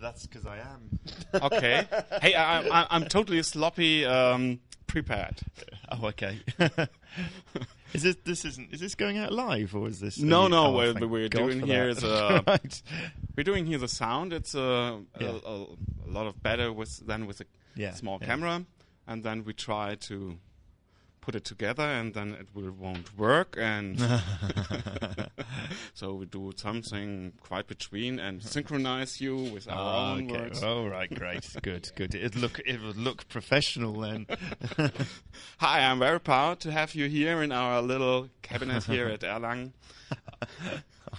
that's because I am. Okay. hey, I, I, I'm totally sloppy um, prepared. Oh, okay. is this this isn't is this going out live or is this? No, are no. oh, what we're God doing for here that. is uh, right. we're doing here the sound. It's uh, Yeah. a, a, a lot of better with than with a Yeah, small yeah. camera, and then we try to put it together, and then it will won't work, and so we do something quite between and synchronize you with our Ah, own okay. words. Oh, right, great, good, good. It look it would look professional then. Hi, I'm very proud to have you here in our little cabinet here at Erlangen.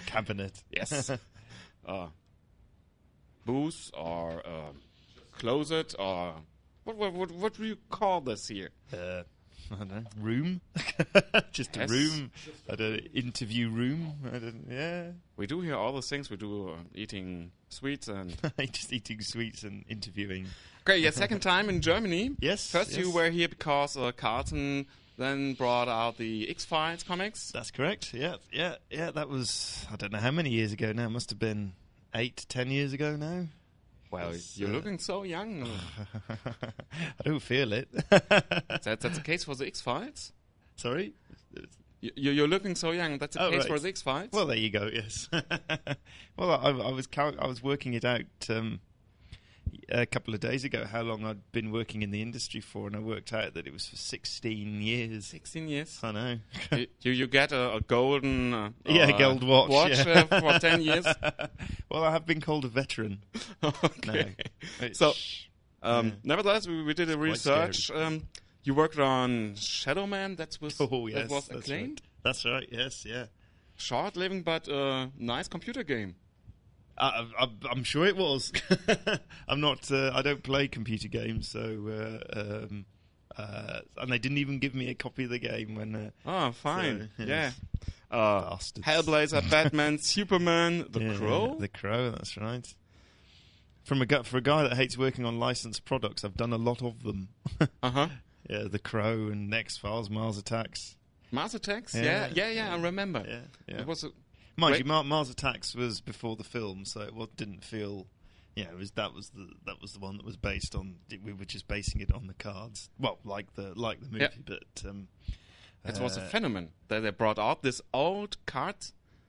Cabinet. Yes. uh, booth or uh, closet or what, what what what do you call this here? Uh, I don't know. Room. Just a Yes. room. At an interview room. I don't, yeah. We do here all the things we do, uh, eating sweets and. Just eating sweets and interviewing. Okay, Yeah, second time in Germany. Yes, First, you yes. were here because uh, Carlsen then brought out the X Files comics. That's correct. Yeah, yeah, yeah. That was I don't know how many years ago now. It must have been eight, ten years ago now. Well, Yes, you're uh, looking so young. I don't feel it. that, that's the case for the X Files. Sorry. You, you're looking so young. That's the Oh, case right. for the X Files. Well, there you go. Yes. well, I, I was cal- I was working it out um, a couple of days ago how long I'd been working in the industry for, and I worked out that it was for sixteen years. 16 years. I know. you, you you get a, a golden uh, yeah, uh, gold watch. watch yeah. uh, for 10 years. well, I have been called a veteran. okay. No. So, um, Yeah. nevertheless, we, we did a quite research. Um, you worked on Shadow Man. That was oh yes, that was that's acclaimed. right. That's right. Yes, yeah. Short living, but uh, nice computer game. I, I, I'm sure it was. I'm not. Uh, I don't play computer games, so uh, um, uh, and they didn't even give me a copy of the game when. Uh, Oh, fine. So, yeah. yes. Uh, Bastards. Hellblazer, Batman, Superman, The yeah, Crow. The Crow. That's right. From a gu- for a guy that hates working on licensed products, I've done a lot of them. Uh huh. yeah, The Crow and X Files, Mars Attacks. Mars Attacks. Yeah, Yeah, yeah, yeah. I remember. Yeah, yeah. It was. A, Mind you, Mar- Mars Attacks was before the film, so it was, didn't feel. Yeah, it was that was the that was the one that was based on. We were just basing it on the cards. Well, like the like the movie, Yeah. but um, it was a uh, phenomenon that they brought out this old card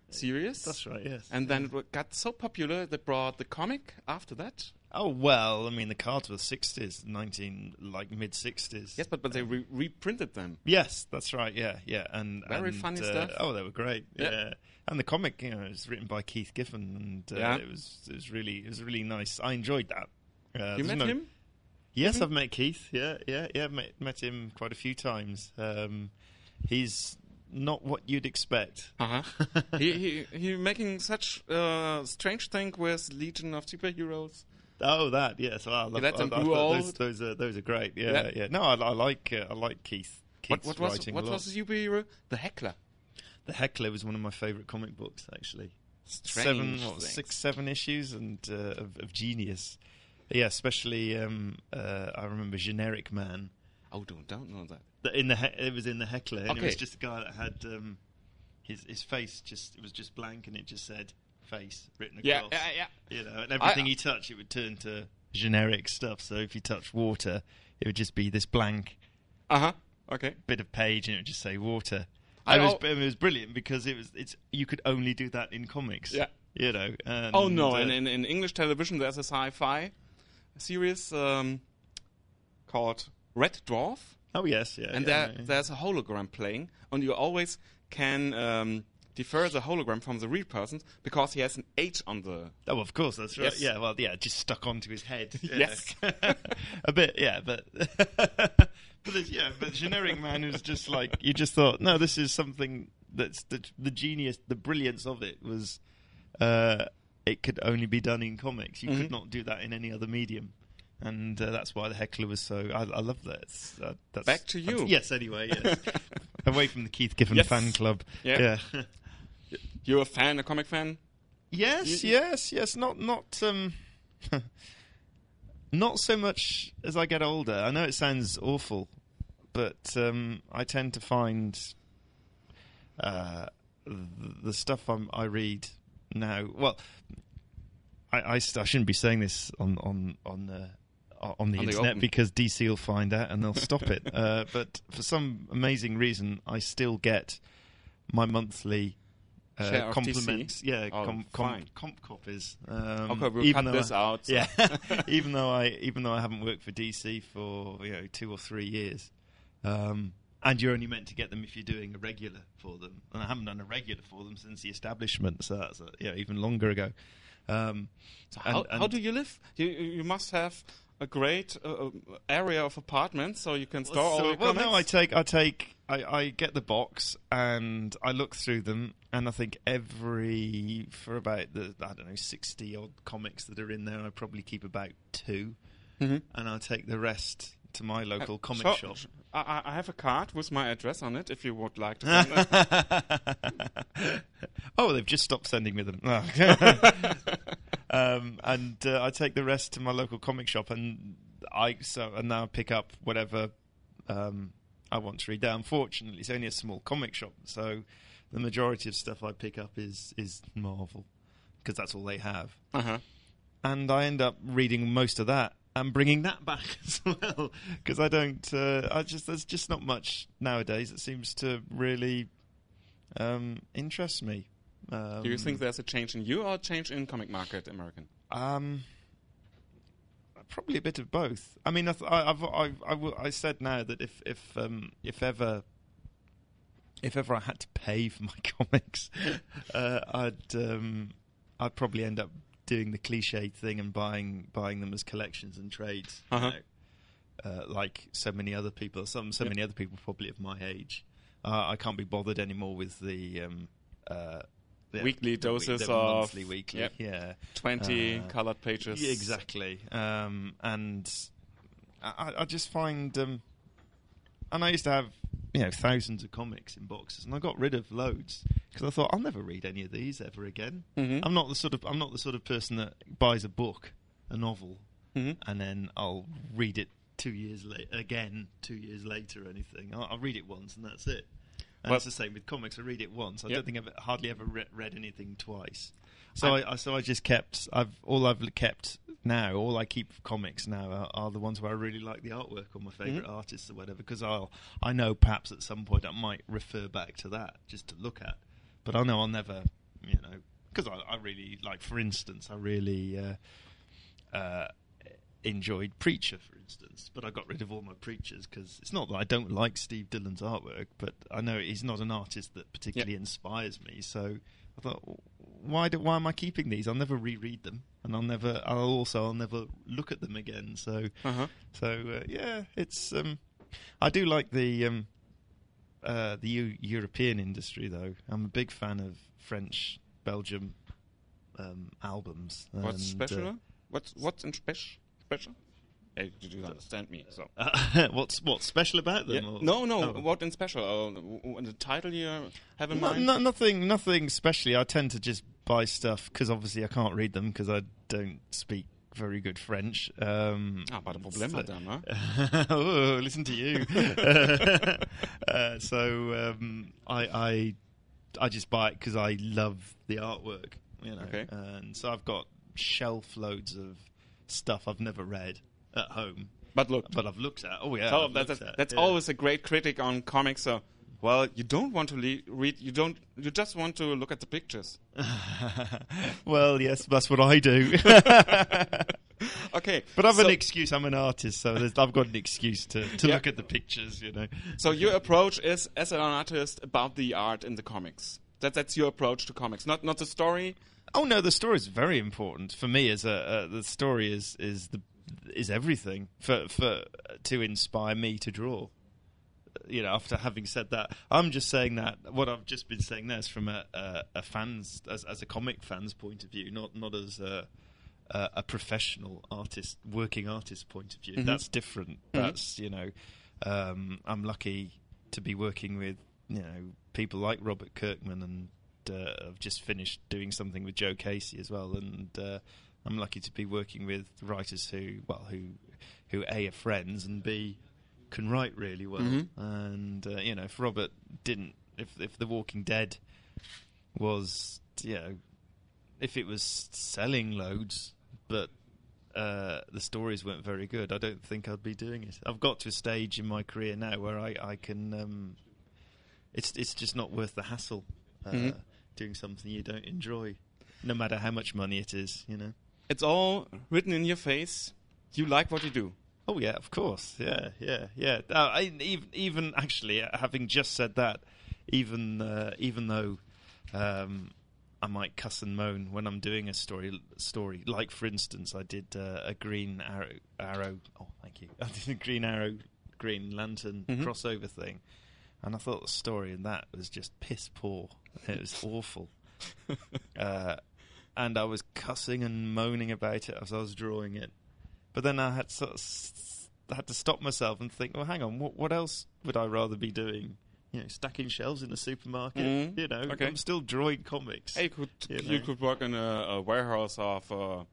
series. That's right. Yes. And then it got so popular they brought the comic after that. Oh well, I mean the cards were sixties, nineteen like mid sixties. Yes, but but they re- reprinted them. Yes, that's right. Yeah, yeah, and Very and, funny uh, stuff. Oh, they were great. Yeah. Yeah, and the comic, you know, was written by Keith Giffen, and uh, Yeah. it was it was really it was really nice. I enjoyed that. Uh, You met no- him? Yes, Mhm. I've met Keith. Yeah, yeah, yeah. Met, met him quite a few times. Um, he's not what you'd expect. Uh huh. he he he making such uh, strange thing with Legion of Superheroes. Oh, that yes. I love, let them I- I thought those, those are those are great. Yeah, Yeah. yeah. No, I, I like uh, I like Keith. What Keith's what was writing what was the superhero? The Heckler. The Heckler was one of my favourite comic books, actually. Strange seven, what, six, seven issues, and uh, of, of genius. Yeah, especially um, uh, I remember Generic Man. Oh, don't don't know that. In the he- it was in the Heckler, and it was just a guy that had um, his his face just it was just blank, and it just said face written across. Yeah, yeah, yeah. You know, and everything I- he touched, it would turn to generic stuff. So if you touch water, it would just be this blank Uh huh. Okay. bit of page, and it would just say water. I it, was, it was brilliant because it was it's you could only do that in comics. Yeah. you know. And, Oh no! uh, and in, in English television, there's a sci-fi series um, called Red Dwarf, oh yes, yeah. and yeah, there yeah. there's a hologram playing, and you always can um, defer the hologram from the real person because he has an H on the. Oh, of course, that's right. Yes. Yeah, well, yeah, just stuck onto his head. Yes. a bit, yeah, but but yeah, but generic man was just like you just thought, no, this is something that's the the genius, the brilliance of it was, uh, it could only be done in comics. You Mhm. could not do that in any other medium. And uh, that's why the heckler was so. I, I love that. Uh, that's, Back to you. Yes. Anyway, yes. Away from the Keith Giffen Yes. fan club. Yeah. yeah. You're a fan, a comic fan? Yes, You- yes, yes. Not not um, not so much as I get older. I know it sounds awful, but um, I tend to find uh, the, the stuff I'm, I read now. Well, I, I, I shouldn't be saying this on on on the on the On internet open. because DC will find out and they'll stop it. Uh, but for some amazing reason, I still get my monthly uh, of compliments. DC? Yeah, Oh, com- fine. comp copies. Um, okay, we'll even cut though this I- out. Yeah, even though I even though I haven't worked for DC for you know two or three years, um, and you're only meant to get them if you're doing a regular for them, and I haven't done a regular for them since the establishment, so that's uh, yeah even longer ago. Um, So and- how, how do you live? You you must have a great uh, uh, area of apartments so you can store all So- your well, comics. no, I take, I take, I, I get the box and I look through them, and I think every for about the I don't know sixty odd comics that are in there, I probably keep about two, Mhm. and I take the rest to my local Uh, comic so- shop. I, I- have a card with my address on it if you would like to. oh, they've just stopped sending me them. um, and uh, I take the rest to my local comic shop, and I so and now pick up whatever um, I want to read. Now, unfortunately, it's only a small comic shop, so the majority of stuff I pick up is is Marvel because that's all they have, uh-huh. and I end up reading most of that. And bringing that back as well, because I don't. Uh, I just there's just not much nowadays that seems to really um, interest me. Um, Do you think there's a change in you or a change in comic market American? Um, probably a bit of both. I mean, I, th- I, I've, I, I, w- I said now that if if um, if ever if ever I had to pay for my comics, uh, I'd um, I'd probably end up doing the cliched thing and buying buying them as collections and trades. Uh-huh. know, uh, like so many other people, some so Yep. many other people probably of my age. Uh, I can't be bothered anymore with the um, uh, the- Weekly doses the of- monthly, weekly, Yep. yeah. 20 Uh, colored pages. Yeah, exactly. Um, and I, I just find, um, and I used to have, you know, thousands of comics in boxes, and I got rid of loads because I thought I'll never read any of these ever again. Mhm. I'm not the sort of I'm not the sort of person that buys a book, a novel, Mhm. and then I'll read it two years later again, two years later, or anything. I'll, I'll read it once and that's it. And Well- it's the same with comics. I read it once. I Yep. don't think I've hardly ever re- read anything twice. So I, I so I just kept. I've all I've kept now. All I keep comics now are, are the ones where I really like the artwork or my favorite Mhm. artists or whatever. Because I'll I know perhaps at some point I might refer back to that just to look at. But I know I'll never, you know, because I, I really like. For instance, I really. Uh, uh, enjoyed Preacher, for instance, but I got rid of all my Preachers because it's not that I don't like Steve Dillon's artwork, but I know he's not an artist that particularly inspires me. So I thought, why do, why am I keeping these? I'll never reread them, and I'll never. I'll also I'll never look at them again. So Uh-huh. so uh, yeah, it's. Um, I do like the um, uh, the Eu- European industry though. I'm a big fan of French, Belgium um, albums. What's and, special? uh, what's what's in special? Special? Did you understand me? So. Uh, what's what's special about them? Yeah. No, no. Oh. What in special? Uh, the title you have in No, mind? no, nothing, nothing especially. I tend to just buy stuff because obviously I can't read them because I don't speak very good French. Um, Ah, pas de problème, so- madame. Huh? oh, listen to you. uh, so um, I, I, I just buy it because I love the artwork. You know, Okay. and so I've got shelf loads of stuff I've never read at home, But look, but I've looked at. Oh yeah, so I've that's, that's, at, that's yeah. always a great critic on comics. So, well, you don't want to le- read. You don't. You just want to look at the pictures. well, yes, that's what I do. Okay, But I've so, an excuse. I'm an artist, so there's, I've got an excuse to, to Yeah. look at the pictures. You know. So your approach is as an artist about the art in the comics. That that's your approach to comics, not not the story. Oh no, the story is very important for me. As a uh, the story is is the is everything for for to inspire me to draw. You know, after having said that, I'm just saying that what I've just been saying there is from a, a, a fans as as a comic fan's point of view, not not as a a, a professional artist, working artist point of view. Mhm. That's different. That's you know, um, I'm lucky to be working with you know people like Robert Kirkman and uh, I've just finished doing something with Joe Casey as well, and uh, I'm lucky to be working with writers who, well, who, who a are friends and b can write really well. Mhm. And uh, you know, if Robert didn't, if if The Walking Dead was, you know, if it was selling loads, but uh, the stories weren't very good, I don't think I'd be doing it. I've got to a stage in my career now where I, I can. Um, it's it's just not worth the hassle uh, Mhm. doing something you don't enjoy, no matter how much money it is. You know. It's all written in your face. You like what you do. Oh yeah, of course. Yeah, yeah, yeah. Uh, I, even, even actually, uh, having just said that, even uh, even though um, I might cuss and moan when I'm doing a story, story like for instance, I did uh, a Green Arrow, Arrow. Oh, thank you. I did a Green Arrow, Green Lantern Mhm. crossover thing, and I thought the story in that was just piss poor. It was awful. uh, and I was cussing and moaning about it as I was drawing it. But then I had sort of s- had to stop myself and think, well, hang on, what what else would I rather be doing? You know, stacking shelves in a supermarket. Mhm. You know, Okay. I'm still drawing comics. Hey, you could You you, could work in a, a warehouse of uh,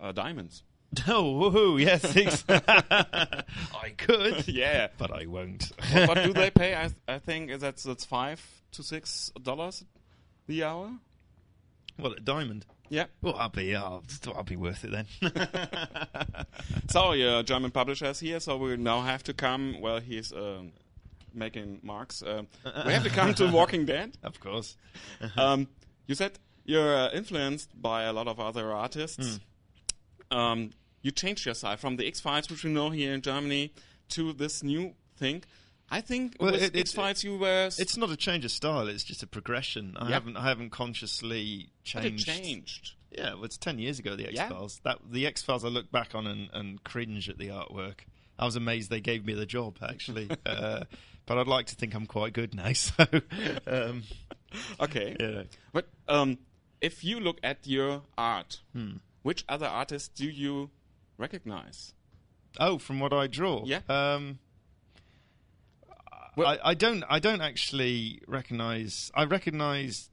uh, diamonds. Oh, woohoo, yes, ex- I could, yeah. but I won't. what, what do they pay? I I think that's that's five to six dollars the hour. Well, a diamond. Yeah. Well, I'll be, I'll, I'll be worth it then. So your German publisher is here, so we now have to come. Well, he's um, making marks. Um, we have to come to Walking Dead. of course. Um, you said you're uh, influenced by a lot of other artists. Um, you changed your style from the X Files, which we know here in Germany, to this new thing. I think Well, with it- X Files you were It's not a change of style; it's just a progression. I Yep. haven't, I haven't consciously changed. changed. Yeah, well, it's ten years ago. The X Yeah. Files. That the X Files. I look back on and, and cringe at the artwork. I was amazed they gave me the job actually, uh, but I'd like to think I'm quite good now. So, um, Okay, yeah. but um, if you look at your art, Hmm. Which other artists do you recognize? Oh, from what I draw. Yeah. Um, Well- I, I don't. I don't actually recognise. I recognise,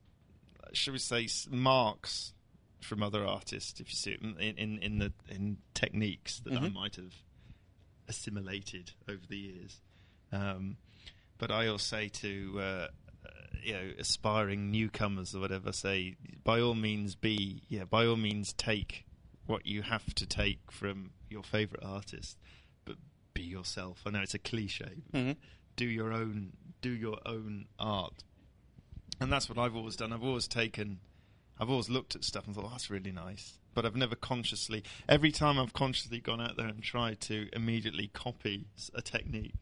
should we say, marks from other artists. If you see it in in, in the in techniques that I Mhm. might have assimilated over the years. Um, but I always say to uh, you know aspiring newcomers or whatever, say by all means be yeah by all means take what you have to take from your favourite artist, but be yourself. I know it's a cliche. Mhm. Do your own do your own art, and that's what I've always done. I've always taken, I've always looked at stuff and thought oh, that's really nice, but I've never consciously. Every time I've consciously gone out there and tried to immediately copy a technique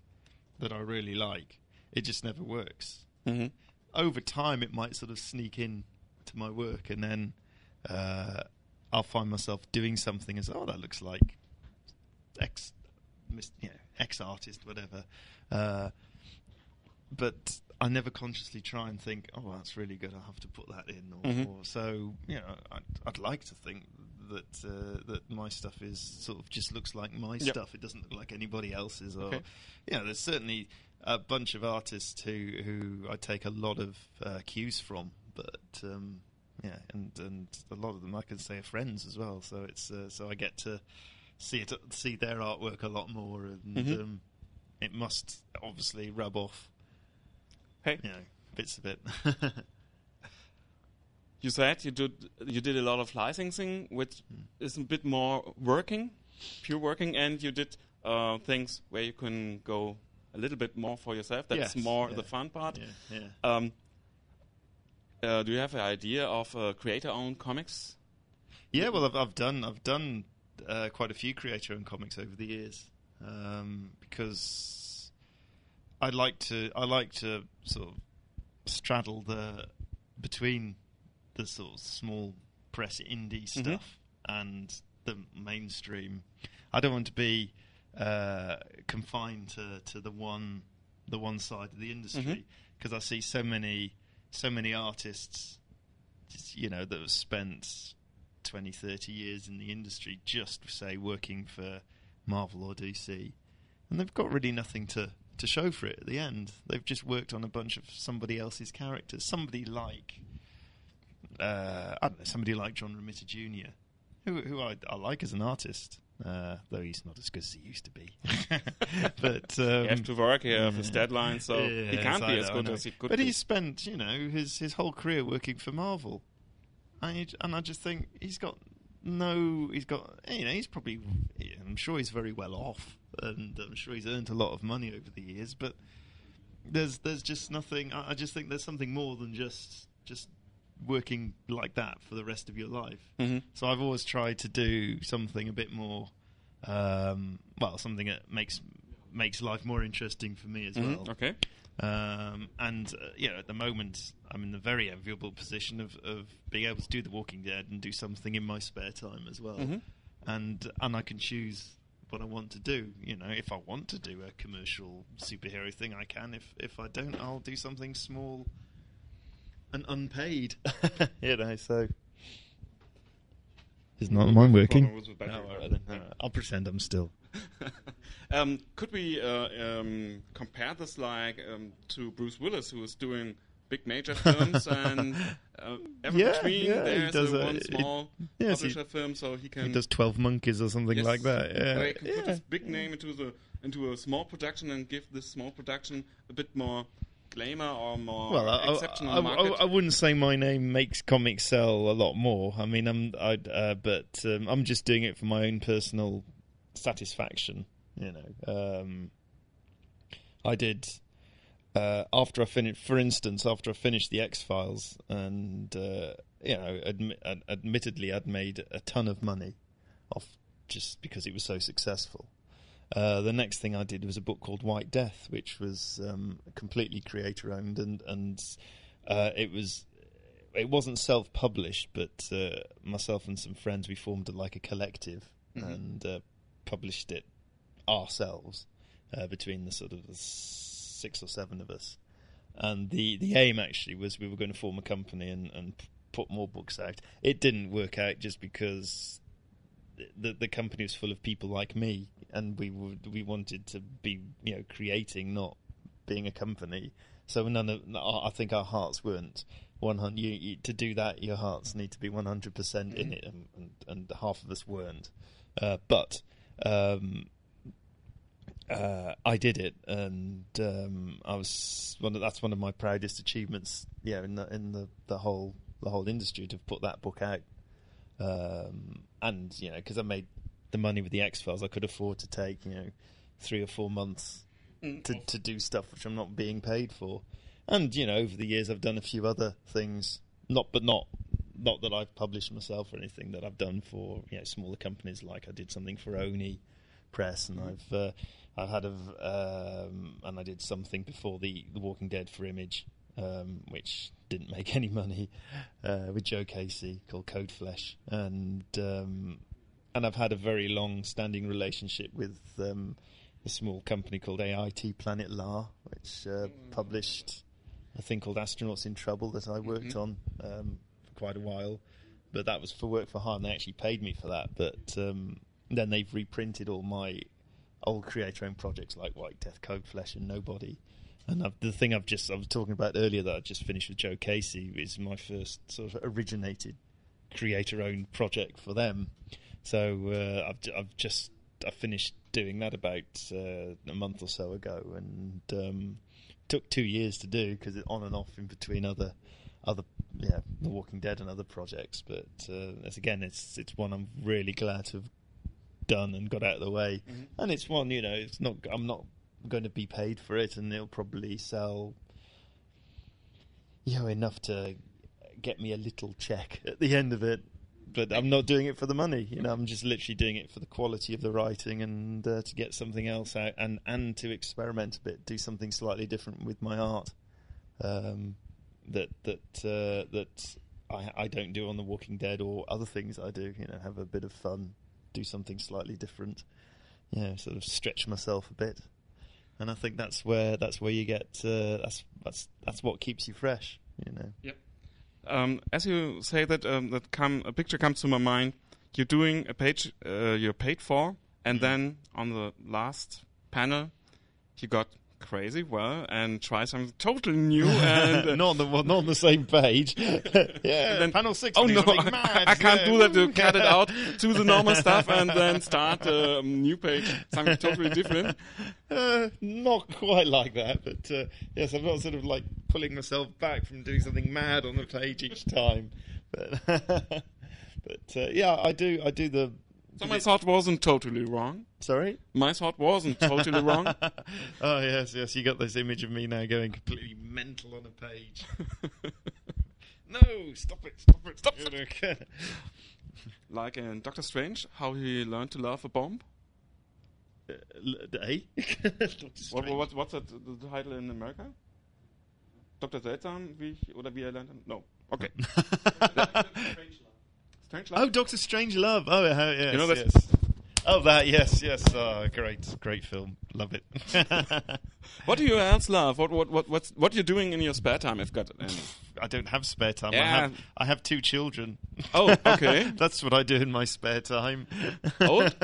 that I really like, it just never works Mm-hmm. Over time it might sort of sneak in to my work and then uh, I'll find myself doing something as oh that looks like X you know, X artist whatever. Uh, but I never consciously try and think oh that's really good I'll have to put that in or, Mhm. or so you know I'd, I'd like to think that uh, that my stuff is sort of just looks like my Yep. stuff it doesn't look like anybody else's or Okay. you know, there's certainly a bunch of artists who who I take a lot of uh, cues from, but um, yeah, and and a lot of them I can say are friends as well. So it's uh, so I get to see it see their artwork a lot more, and Mhm. um, it must obviously rub off, Hey, know, bits of it. you said you did you did a lot of licensing, which Hmm. is a bit more working, pure working, and you did uh, things where you can go a little bit more for yourself. That's Yes, more yeah. the fun part. yeah, yeah. Um, uh, do you have an idea of uh, creator-owned comics? Yeah, well, I've I've done I've done uh, quite a few creator-owned comics over the years um, because I like to I like to sort of straddle the between the sort of small press indie Mhm. stuff and the mainstream. I don't want to be uh, confined to, to the one the one side of the industry because I see so many so many artists just, you know that have spent 20 30 years in the industry just say working for Marvel or DC and they've got really nothing to to show for it at the end. They've just worked on a bunch of somebody else's characters. Somebody like uh, I don't know somebody like John Romita Jr who who I, I like as an artist uh, though he's not as good as he used to be. But um, he has to work, he has his deadline, so he can't be as good as he could be But be. he spent, you know, his his whole career working for Marvel. and, and I just think he's got no, he's got you know he's probably I'm sure he's very well off, and I'm sure he's earned a lot of money over the years, but there's there's just nothing. I, I just think there's something more than just just working like that for the rest of your life. Mm-hmm. So I've always tried to do something a bit more, um, well, something that makes makes life more interesting for me as Mhm. well. Okay. Um, and uh, know, at the moment, I'm in the very enviable position of, of being able to do The Walking Dead and do something in my spare time as well. Mhm. And and I can choose what I want to do. You know, if I want to do a commercial superhero thing, I can. If if I don't, I'll do something small and unpaid. you know, so. Is not mine working? Problem with. No, all right then. All right. I'll pretend I'm still. um, could we uh, um, compare this like um, to Bruce Willis, who is doing big major films and uh, every Yeah, between yeah, he there's does a one it- small yes, he- publisher film, so he can He does Twelve Monkeys or something Yes, like that. Yeah, he can put yeah. his big name into the into a small production and give this small production a bit more glamour or more Well, I, exceptional I. I, I wouldn't say my name makes comics sell a lot more. I mean, I'm, I, uh, but um, I'm just doing it for my own personal satisfaction. You know, um, I did uh, after I finished, for instance, after I finished the X Files, and uh, you know, admi- ad- admittedly, I'd made a ton of money off just because it was so successful. Uh, the next thing I did was a book called White Death, which was um, completely creator owned, and and uh, it was it wasn't self published, but uh, myself and some friends we formed a, like a collective Mhm. and uh, published it ourselves uh, between the sort of the six or seven of us. And the the aim actually was we were going to form a company and and put more books out. It didn't work out just because the the company was full of people like me, and we we wanted to be you know creating, not being a company. So none of I think our hearts weren't one hundred. You, you, to do that, your hearts need to be one hundred percent in it, and, and and half of us weren't. Uh, but um, uh, I did it, and um, I was one. Of, that's one of my proudest achievements. Yeah, in the in the, the whole the whole industry to put that book out, um, and you know, because I made the money with the X Files, I could afford to take you know three or four months Mm. to to do stuff which I'm not being paid for. And you know, over the years, I've done a few other things, not but not not that I've published myself or anything that I've done for you know smaller companies. Like I did something for Oni Press, and I've uh, I've had a um, and I did something before the The Walking Dead for Image, um, which didn't make any money uh, with Joe Casey called Code Flesh, and um, and I've had a very long standing relationship with. Um, a small company called AIT Planet Lar, which uh, published a thing called Astronauts in Trouble that I worked Mhm. on um, for quite a while. But that was for work for hire, and they actually paid me for that. But um, then they've reprinted all my old creator owned projects like White Death, Code Flesh, and Nobody. And I've, the thing I've just I was talking about earlier that I just finished with Joe Casey is my first sort of originated creator owned project for them. So uh, I've I've just I finished doing that about uh, a month or so ago, and um, took two years to do because it's on and off in between other other yeah The Walking Dead and other projects. But uh, as again, it's it's one I'm really glad to have done and got out of the way, Mhm. and it's one you know it's not I'm not going to be paid for it, and it'll probably sell you know enough to get me a little check at the end of it but I'm not doing it for the money. You know, I'm just literally doing it for the quality of the writing and uh, to get something else out and and to experiment a bit, do something slightly different with my art. Um, that that uh, that I I don't do on The Walking Dead or other things I do. You know, have a bit of fun, do something slightly different. You know, sort of stretch myself a bit. And I think that's where that's where you get uh, that's that's that's what keeps you fresh. You know. um, as you say that, um, that come a picture comes to my mind. You're doing a page uh, you're paid for, and Mhm. then on the last panel, you got crazy well and try something totally new and uh, not on the not on the same page. yeah, then- panel six. Oh no! I, I can't yeah, do that to cut it out to the normal stuff and then start a new page, something totally different. Uh, not quite like that, but uh, yes, I'm not sort of like pulling myself back from doing something mad on the page each time. but but uh, yeah, I do. I do the. So my thought wasn't totally wrong. Sorry. My thought wasn't totally wrong. oh yes, yes. You got this image of me now going completely mental on a page. no, stop it! Stop it! Stop it! Like in Doctor Strange, how he learned to love a bomb. Uh, eh? what, what, what's that, the title in America? Dr. Seltsam, wie ich, oder wie er lernt? No. Okay. Strange Love. Oh, Doctor Strange Love. Oh, yeah, yes, you know yes. Oh, that, yes, yes. Oh, great, great film. Love it. what do you else love? What, what, what, what's, what you're you doing in your spare time, if got any? I don't have spare time. Yeah. I have, I have two children. Oh, okay. That's what I do in my spare time. Old?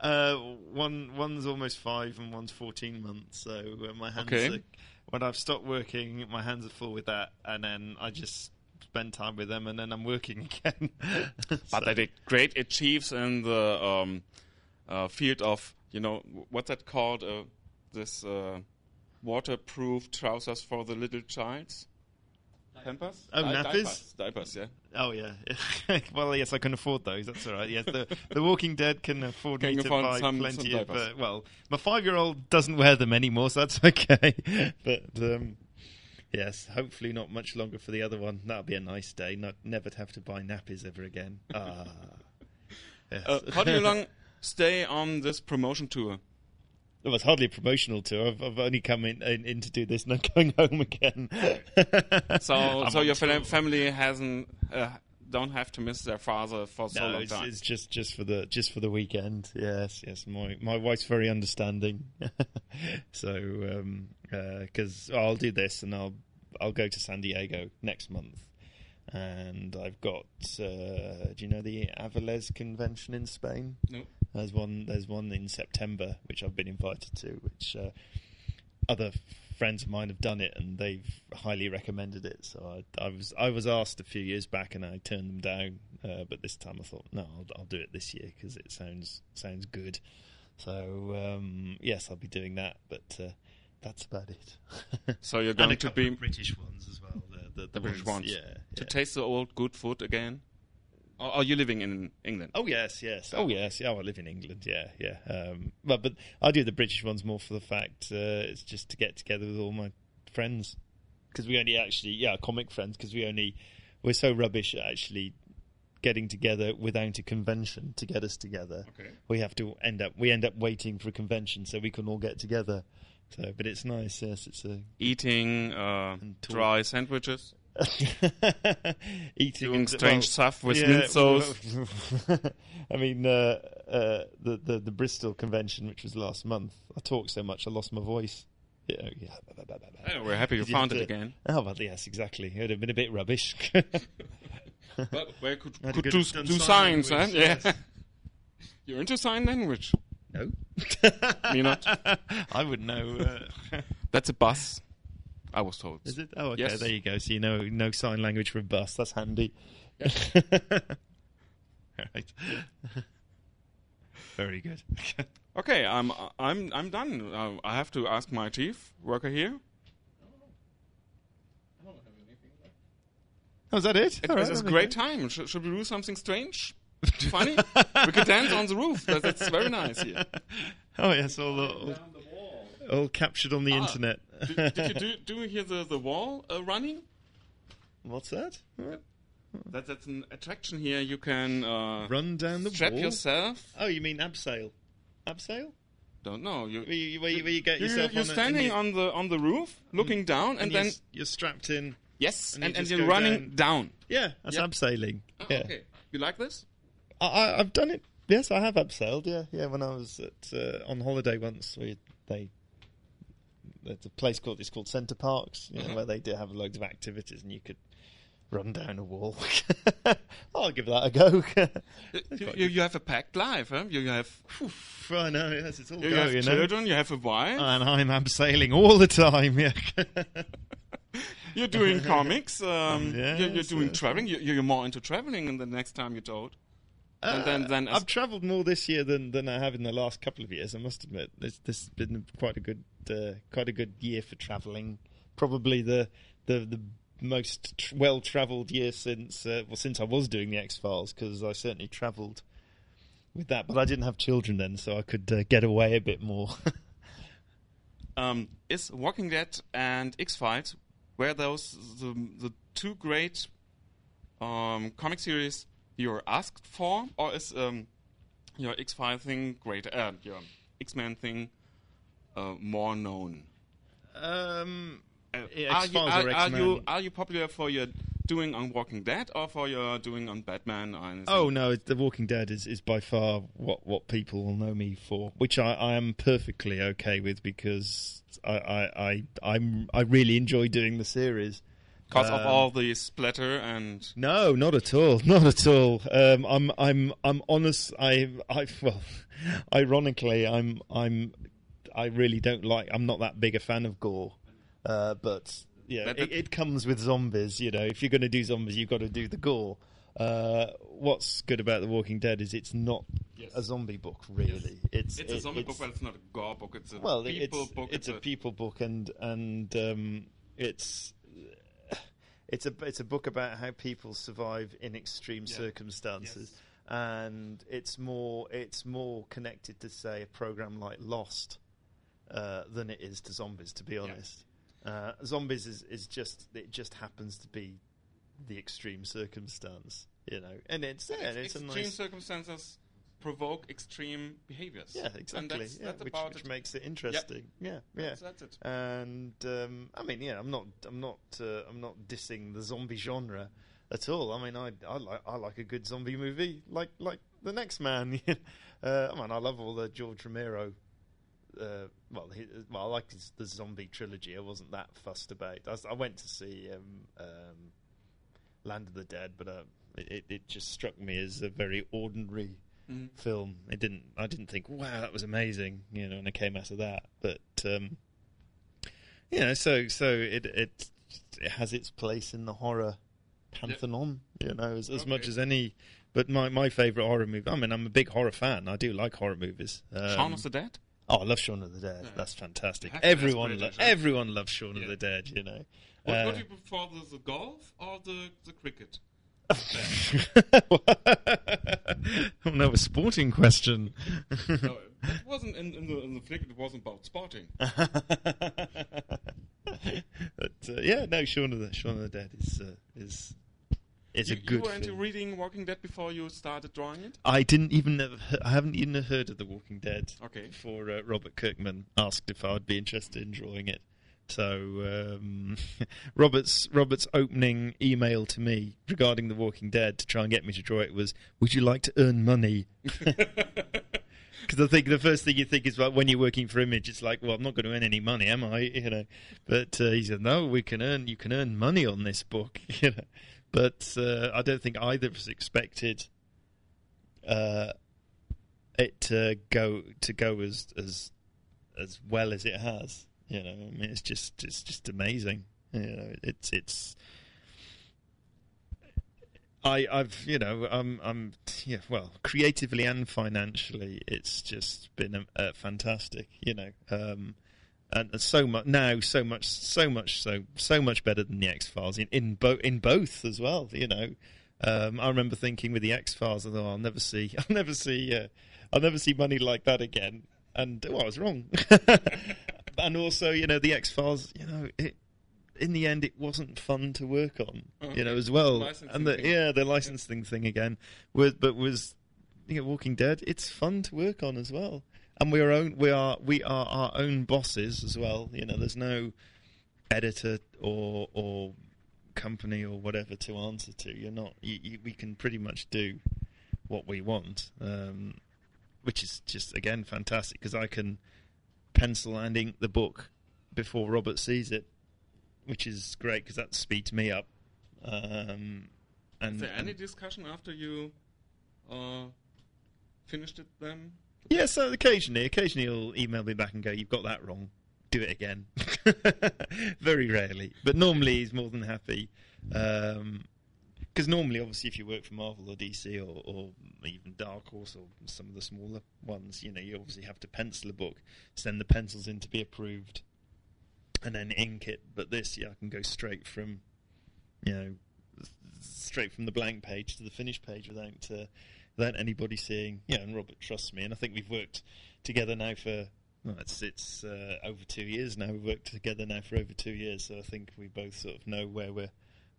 Uh, one one's almost five and one's fourteen months. So uh, my hands, Okay. are, when I've stopped working, my hands are full with that, and then I just spend time with them, and then I'm working again. But So- they did great achieves in the um, uh, field of, you know, what's that called? Uh, this uh, waterproof trousers for the little child. Pampers? Oh, Di- nappies? Diapers, diapers, yeah. Oh yeah. well, yes, I can afford those. That's all right. Yes, the The Walking Dead can afford Can me to buy some- plenty some of. diapers. Uh, well, my five-year-old doesn't wear them anymore, so that's okay. but um, yes, hopefully not much longer for the other one. That'll be a nice day. Not never to have to buy nappies ever again. Ah. Yes. Uh, how do you long stay on this promotion tour? It was hardly a promotional tour. I've, I've only come in, in, in to do this, and I'm going home again. So, I'm so your tour. fam- family hasn't uh, don't have to miss their father for so No, long it's, time. it's just just for the just for the weekend. Yes, yes. My my wife's very understanding. so because I'll do this and I'll I'll go to San Diego next month, and I've got uh, do you know the Avilés convention in Spain? No. There's one. There's one in September which I've been invited to, which uh, other friends of mine have done it and they've highly recommended it. So I, I was I was asked a few years back and I turned them down, uh, but this time I thought no, I'll, I'll do it this year because it sounds sounds good. So um, yes, I'll be doing that, but uh, that's about it. So you're going to be British ones as well. The, the, the British ones. yeah. to taste the old good food again. Or are you living in England? Oh yes, yes. Oh yes. Yeah, I live in England. Yeah, yeah. Um, but but I do the British ones more for the fact uh, it's just to get together with all my friends because we only actually yeah comic friends because we only we're so rubbish at actually getting together without a convention to get us together. Okay. We have to end up we end up waiting for a convention so we can all get together. So, but it's nice. Yes, it's a Eating uh, dry sandwiches, eating doing strange well, stuff with yeah, mint sauce. I mean, uh, uh, the, the the Bristol convention, which was last month, I talked so much I lost my voice. Yeah, yeah. Oh, we're happy you You found have it to- again. Oh, well, yes, exactly. It would have been a bit rubbish. But where could, could do, do sign signs, huh? language, Yeah. yes. You're into sign language. no, Me not. I would know. Uh, That's a bus. I was told. is it? Oh, okay. Yes. There you go. So you know, no sign language for a bus. That's handy. right. Very good. Okay, I'm I'm I'm done. Uh, I have to ask my chief worker here. Oh, is that it? It All was right, a great time. Should, should we do something strange, funny? we could dance on the roof. That, that's very nice here. Oh yes, all, the, all, all captured on the Ah, internet. Did, did you do, do you hear the the wall uh, running? What's that? That, that's an attraction here. You can uh, Run down the strap wall. yourself. Oh, you mean abseil? Abseil? Don't know. You Where you, where you, where you get you- yourself you're on standing and you, on the on the roof, looking down, and, and then you're, you're strapped in. yes, and and, you and you're running down. Yeah, that's Yep. abseiling. Oh, yeah. Okay, you like this? I, I, I've done it. Yes, I have abseiled. Yeah, yeah. When I was at uh, on holiday once, we they there's a place called it's called Center Parcs, you know, Mhm. where they do have loads of activities, and you could run down a wall. I'll give that a go. You, you, you have a packed life, huh? You, have Oof, I know. Yes, it's all you go, have you know. children, you have a wife, And I'm abseiling all the time. Yeah. you're doing comics, um, yes, you're, you're doing yes. traveling. You, you're more into traveling than the next time you told. And then- then Uh, I've travelled more this year than, than I have in the last couple of years. I must admit, this this has been quite a good uh, quite a good year for travelling. Probably the the the most tr- well travelled year since uh, well since I was doing the X Files because I certainly travelled with that, but I didn't have children then, so I could uh, get away a bit more. Um, is Walking Dead and X Files were those the, the two great um, comic series you're asked for, or is um, your X Files thing great? Uh, your X Men thing uh, more known? um, Uh, are, you, are, are you are you popular for your doing on Walking Dead or for your doing on Batman? Oh no, The Walking Dead is, is by far what, what people will know me for, which I, I am perfectly okay with because I I, I I'm I really enjoy doing the series. because of um, all the splatter and No, not at all, not at all. Um, I'm I'm I'm honest. I I well, ironically, I'm I'm I really don't like. I'm not that big a fan of gore, uh, but yeah, But it, it comes with zombies. You know, if you're going to do zombies, you've got to do the gore. Uh, what's good about The Walking Dead is it's not Yes. a zombie book, really. It's it's a zombie it's- book, but it's not a gore book. It's a well, people it's, book. It's a people book, and and um, it's it's a it's a book about how people survive in extreme Yeah. circumstances, and it's more it's more connected to say a program like Lost uh, than it is to zombies. To be honest, uh, zombies is, is just it just happens to be the extreme circumstance, you know, and it's yeah, and it's a extreme nice. circumstances provoke extreme behaviors. Yeah, exactly. That's, yeah, that's which, which makes it interesting. Yeah, yeah. That's, that's it. and um, I mean, yeah, I'm not, I'm not, uh, I'm not dissing the zombie genre at all. I mean, I, I like, I like a good zombie movie, like, like the next man. uh, I mean, I love all the George Romero. Uh, well, he, well, I like his, the zombie trilogy. I wasn't that fussed about. I, was- I went to see um, um, Land of the Dead, but uh, it, it, just struck me as a very ordinary Mhm. film. It didn't. I didn't think, wow, that was amazing. You know, and I came out of that. But um, you know, so so it it it has its place in the horror pantheon. You know, as, as much as any. But my my favorite horror movie. I mean, I'm a big horror fan. I do like horror movies. Um, Shaun of the Dead? Oh, I love Shaun of the Dead. Yeah. That's fantastic. Everyone, lo- everyone loves Shaun Yeah. of the Dead. You know. What, Uh, what do you prefer, the, the golf or the, the cricket? oh no, a sporting question. no, it wasn't in, in, the, in the flick, it wasn't about sporting. but uh, yeah, no, Shaun of the Shaun of the Dead is uh, is is you, a you good. were into film. reading Walking Dead before you started drawing it? I didn't even know, I haven't even heard of The Walking Dead Okay. before uh, Robert Kirkman asked if I'd be interested in drawing it. So um, Robert's Robert's opening email to me regarding The Walking Dead to try and get me to draw it was, "Would you like to earn money?" Because I think the first thing you think is like when you're working for Image, it's like, well, I'm not going to earn any money, am I? You know. But uh, he said, no, we can earn. You can earn money on this book. You know. But uh, I don't think either of us expected uh, it to go to go as as as well as it has. You know, I mean, it's just it's just amazing. You know, it's it's. I, I've, you know, I'm, I'm, yeah, well, creatively and financially, it's just been um, uh, fantastic, you know, um, and so much now, so much, so much, so so much better than the X Files in in, bo- in both as well, you know. Um, I remember thinking with the X Files, I thought I'll never see, I'll never see, uh, I'll never see money like that again, and well, I was wrong. and also, you know, the X Files, you know, it in the end, it wasn't fun to work on, you know, as well. Licensing And the, thing. yeah, the licensing thing again, was, but was you know, Walking Dead. It's fun to work on as well, and we are own we are we are our own bosses as well. You know, there's no editor or or company or whatever to answer to. You're not. You, you, we can pretty much do what we want, um, which is just again fantastic because I can pencil and ink the book before Robert sees it, which is great because that speeds me up. Um, and, Is there any discussion after you uh, finished it then? Yeah, so occasionally, occasionally he'll email me back and go, "You've got that wrong. Do it again." Very rarely, but normally he's more than happy. Because normally, obviously, if you work for Marvel or DC or, or even Dark Horse or some of the smaller ones, you know, you obviously have to pencil a book, send the pencils in to be approved, and then ink it. But this, yeah, I can go straight from you know, straight from the blank page to the finished page without uh, without anybody seeing. Yeah, and Robert trusts me, and I think we've worked together now for. Well, it's it's uh, over two years now. We've worked together now for over two years, so I think we both sort of know where we're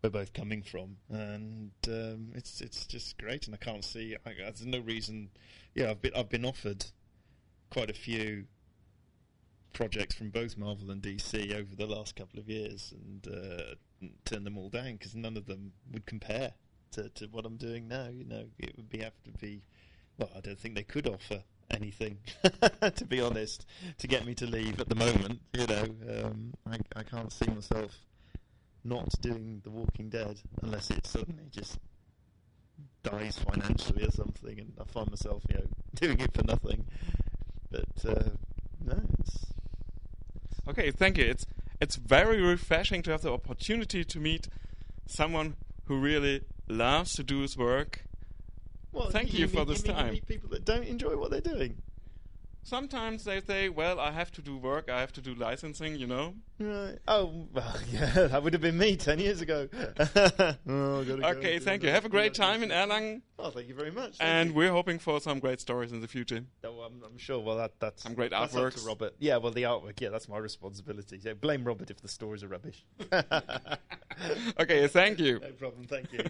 we're both coming from, and um, it's it's just great. And I can't see I, there's no reason. Yeah, I've been I've been offered quite a few projects from both Marvel and DC over the last couple of years, and uh, turned them all down because none of them would compare to, to what I'm doing now. You know, it would be have to be. Well, I don't think they could offer anything, to be honest, to get me to leave at the moment. You know, um, I I can't see myself not doing The Walking Dead unless it suddenly just dies financially or something, and I find myself, you know, doing it for nothing. But uh, no, it's Okay, thank you. It's it's very refreshing to have the opportunity to meet someone who really loves to do his work. well, Thank you for meet- this meet- time. people that don't enjoy what they're doing. Sometimes they say, "Well, I have to do work. I have to do licensing," you know. Right. Oh, well, yeah, that would have been me ten years ago. oh, Okay, thank you. Have a great time in Erlangen, Oh, thank you very much. And we're hoping for some great stories in the future. Oh, I'm, I'm sure. Well, that that's Some great that's artworks. Robert. Yeah, well, the artwork. Yeah, that's my responsibility. So blame Robert if the stories are rubbish. Okay, thank you. no problem. Thank you.